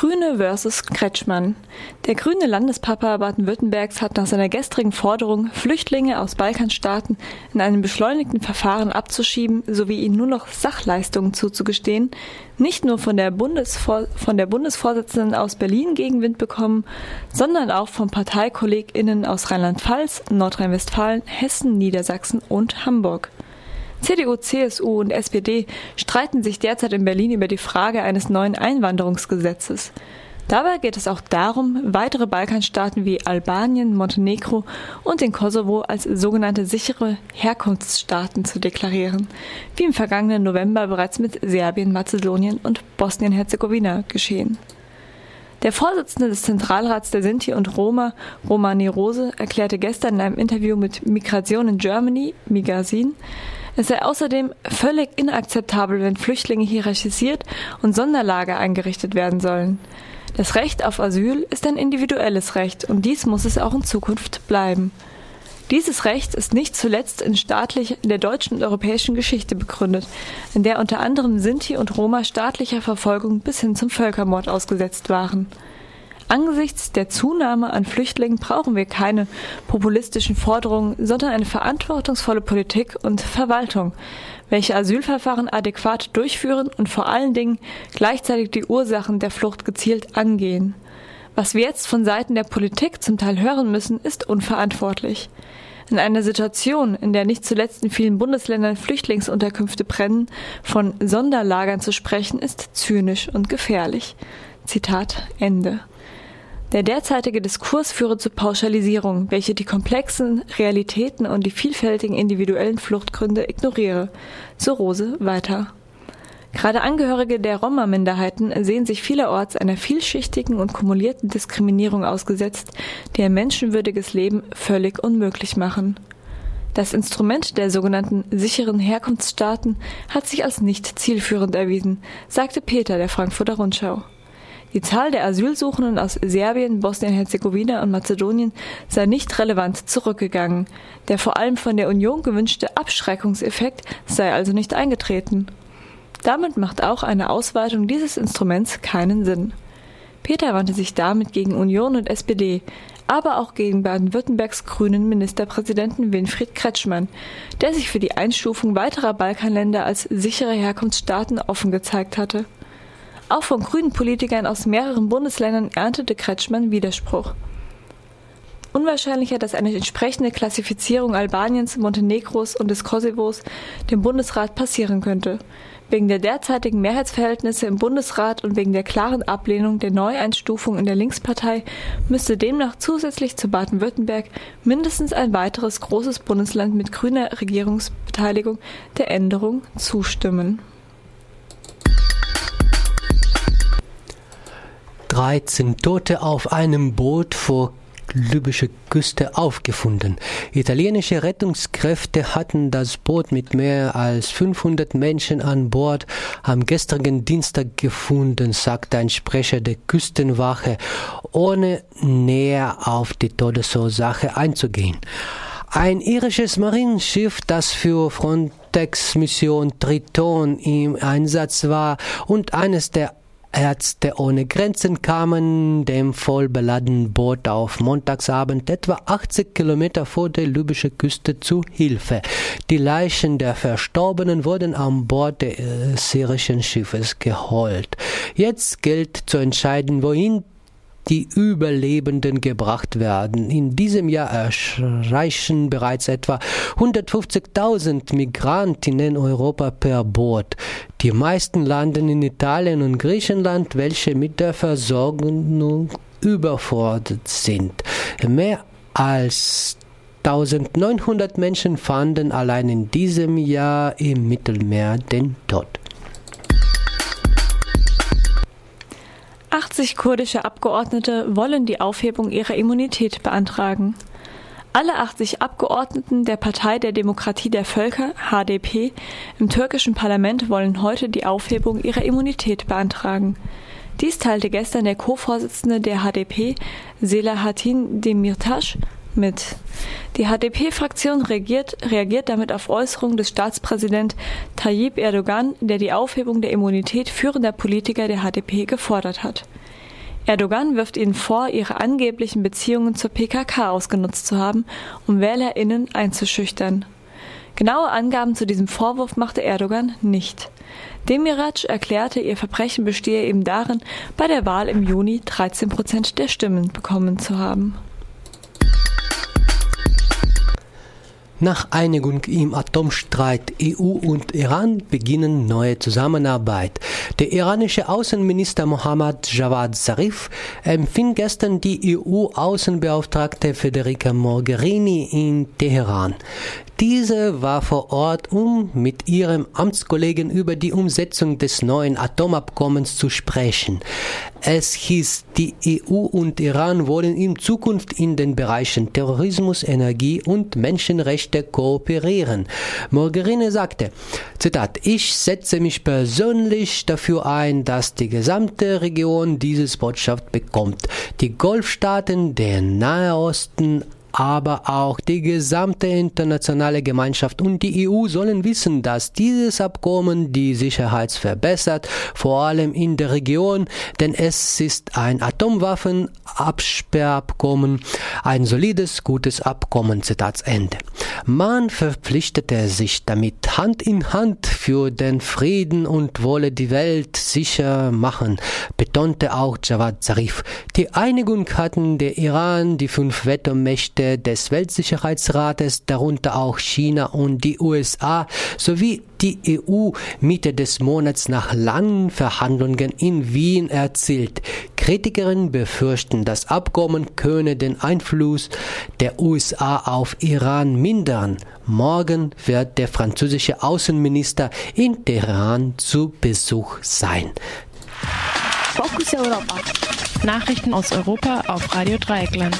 Grüne versus Kretschmann. Der grüne Landespapa Baden-Württembergs hat nach seiner gestrigen Forderung, Flüchtlinge aus Balkanstaaten in einem beschleunigten Verfahren abzuschieben sowie ihnen nur noch Sachleistungen zuzugestehen, nicht nur von der, Bundesvor von der Bundesvorsitzenden aus Berlin Gegenwind bekommen, sondern auch von ParteikollegInnen aus Rheinland-Pfalz, Nordrhein-Westfalen, Hessen, Niedersachsen und Hamburg. CDU, CSU und SPD streiten sich derzeit in Berlin über die Frage eines neuen Einwanderungsgesetzes. Dabei geht es auch darum, weitere Balkanstaaten wie Albanien, Montenegro und den Kosovo als sogenannte sichere Herkunftsstaaten zu deklarieren, wie im vergangenen November bereits mit Serbien, Mazedonien und Bosnien-Herzegowina geschehen. Der Vorsitzende des Zentralrats der Sinti und Roma, Romani Rose, erklärte gestern in einem Interview mit Migration in Germany, Migasin, es sei außerdem völlig inakzeptabel, wenn Flüchtlinge hierarchisiert und Sonderlager eingerichtet werden sollen. Das Recht auf Asyl ist ein individuelles Recht und dies muss es auch in Zukunft bleiben. Dieses Recht ist nicht zuletzt in, staatlich, in der deutschen und europäischen Geschichte begründet, in der unter anderem Sinti und Roma staatlicher Verfolgung bis hin zum Völkermord ausgesetzt waren. Angesichts der Zunahme an Flüchtlingen brauchen wir keine populistischen Forderungen, sondern eine verantwortungsvolle Politik und Verwaltung, welche Asylverfahren adäquat durchführen und vor allen Dingen gleichzeitig die Ursachen der Flucht gezielt angehen. Was wir jetzt von Seiten der Politik zum Teil hören müssen, ist unverantwortlich. In einer Situation, in der nicht zuletzt in vielen Bundesländern Flüchtlingsunterkünfte brennen, von Sonderlagern zu sprechen, ist zynisch und gefährlich. Zitat Ende. Der derzeitige Diskurs führe zu Pauschalisierung, welche die komplexen Realitäten und die vielfältigen individuellen Fluchtgründe ignoriere. So Rose weiter. Gerade Angehörige der Roma-Minderheiten sehen sich vielerorts einer vielschichtigen und kumulierten Diskriminierung ausgesetzt, die ein menschenwürdiges Leben völlig unmöglich machen. Das Instrument der sogenannten sicheren Herkunftsstaaten hat sich als nicht zielführend erwiesen, sagte Peter der Frankfurter Rundschau. Die Zahl der Asylsuchenden aus Serbien, Bosnien-Herzegowina und Mazedonien sei nicht relevant zurückgegangen. Der vor allem von der Union gewünschte Abschreckungseffekt sei also nicht eingetreten. Damit macht auch eine Ausweitung dieses Instruments keinen Sinn. Peter wandte sich damit gegen Union und SPD, aber auch gegen Baden-Württembergs grünen Ministerpräsidenten Winfried Kretschmann, der sich für die Einstufung weiterer Balkanländer als sichere Herkunftsstaaten offen gezeigt hatte. Auch von grünen Politikern aus mehreren Bundesländern erntete Kretschmann Widerspruch. Unwahrscheinlicher, dass eine entsprechende Klassifizierung Albaniens, Montenegros und des Kosovos dem Bundesrat passieren könnte. Wegen der derzeitigen Mehrheitsverhältnisse im Bundesrat und wegen der klaren Ablehnung der Neueinstufung in der Linkspartei müsste demnach zusätzlich zu Baden-Württemberg mindestens ein weiteres großes Bundesland mit grüner Regierungsbeteiligung der Änderung zustimmen. 13 Tote auf einem Boot vor libysche Küste aufgefunden. Italienische Rettungskräfte hatten das Boot mit mehr als 500 Menschen an Bord am gestrigen Dienstag gefunden, sagte ein Sprecher der Küstenwache, ohne näher auf die Todesursache einzugehen. Ein irisches Marinenschiff, das für Frontex-Mission Triton im Einsatz war und eines der Ärzte ohne Grenzen kamen dem voll beladenen Boot auf Montagsabend etwa 80 Kilometer vor der libyschen Küste zu Hilfe. Die Leichen der Verstorbenen wurden an Bord des syrischen Schiffes geholt. Jetzt gilt zu entscheiden, wohin die Überlebenden gebracht werden. In diesem Jahr erreichen bereits etwa 150.000 Migranten in Europa per Boot. Die meisten landen in Italien und Griechenland, welche mit der Versorgung überfordert sind. Mehr als 1900 Menschen fanden allein in diesem Jahr im Mittelmeer den Tod. 80 kurdische Abgeordnete wollen die Aufhebung ihrer Immunität beantragen. Alle 80 Abgeordneten der Partei der Demokratie der Völker, HDP, im türkischen Parlament wollen heute die Aufhebung ihrer Immunität beantragen. Dies teilte gestern der Co-Vorsitzende der HDP, Selahattin Demirtas, mit. Die HDP-Fraktion reagiert, reagiert damit auf Äußerungen des Staatspräsident Tayyip Erdogan, der die Aufhebung der Immunität führender Politiker der HDP gefordert hat. Erdogan wirft ihnen vor, ihre angeblichen Beziehungen zur PKK ausgenutzt zu haben, um WählerInnen einzuschüchtern. Genaue Angaben zu diesem Vorwurf machte Erdogan nicht. Demiraj erklärte, ihr Verbrechen bestehe eben darin, bei der Wahl im Juni 13 Prozent der Stimmen bekommen zu haben. Nach Einigung im Atomstreit EU und Iran beginnen neue Zusammenarbeit. Der iranische Außenminister Mohammad Javad Zarif empfing gestern die EU-Außenbeauftragte Federica Mogherini in Teheran. Diese war vor Ort, um mit ihrem Amtskollegen über die Umsetzung des neuen Atomabkommens zu sprechen. Es hieß, die EU und Iran wollen in Zukunft in den Bereichen Terrorismus, Energie und Menschenrechte kooperieren. Mogherini sagte, Zitat, ich setze mich persönlich dafür ein, dass die gesamte Region diese Botschaft bekommt. Die Golfstaaten, der Nahe Osten, aber auch die gesamte internationale Gemeinschaft und die EU sollen wissen, dass dieses Abkommen die Sicherheit verbessert, vor allem in der Region, denn es ist ein Atomwaffenabsperrabkommen, ein solides, gutes Abkommen. Zitat Ende. Man verpflichtete sich damit Hand in Hand für den Frieden und wolle die Welt sicher machen, betonte auch Javad Zarif. Die Einigung hatten der Iran, die fünf Wettermächte Mitglieder des Weltsicherheitsrates, darunter auch China und die USA, sowie die EU Mitte des Monats nach langen Verhandlungen in Wien erzielt. Kritikerinnen befürchten, das Abkommen könne den Einfluss der USA auf Iran mindern. Morgen wird der französische Außenminister in Teheran zu Besuch sein. Fokus Europa. Nachrichten aus Europa auf Radio Dreieckland.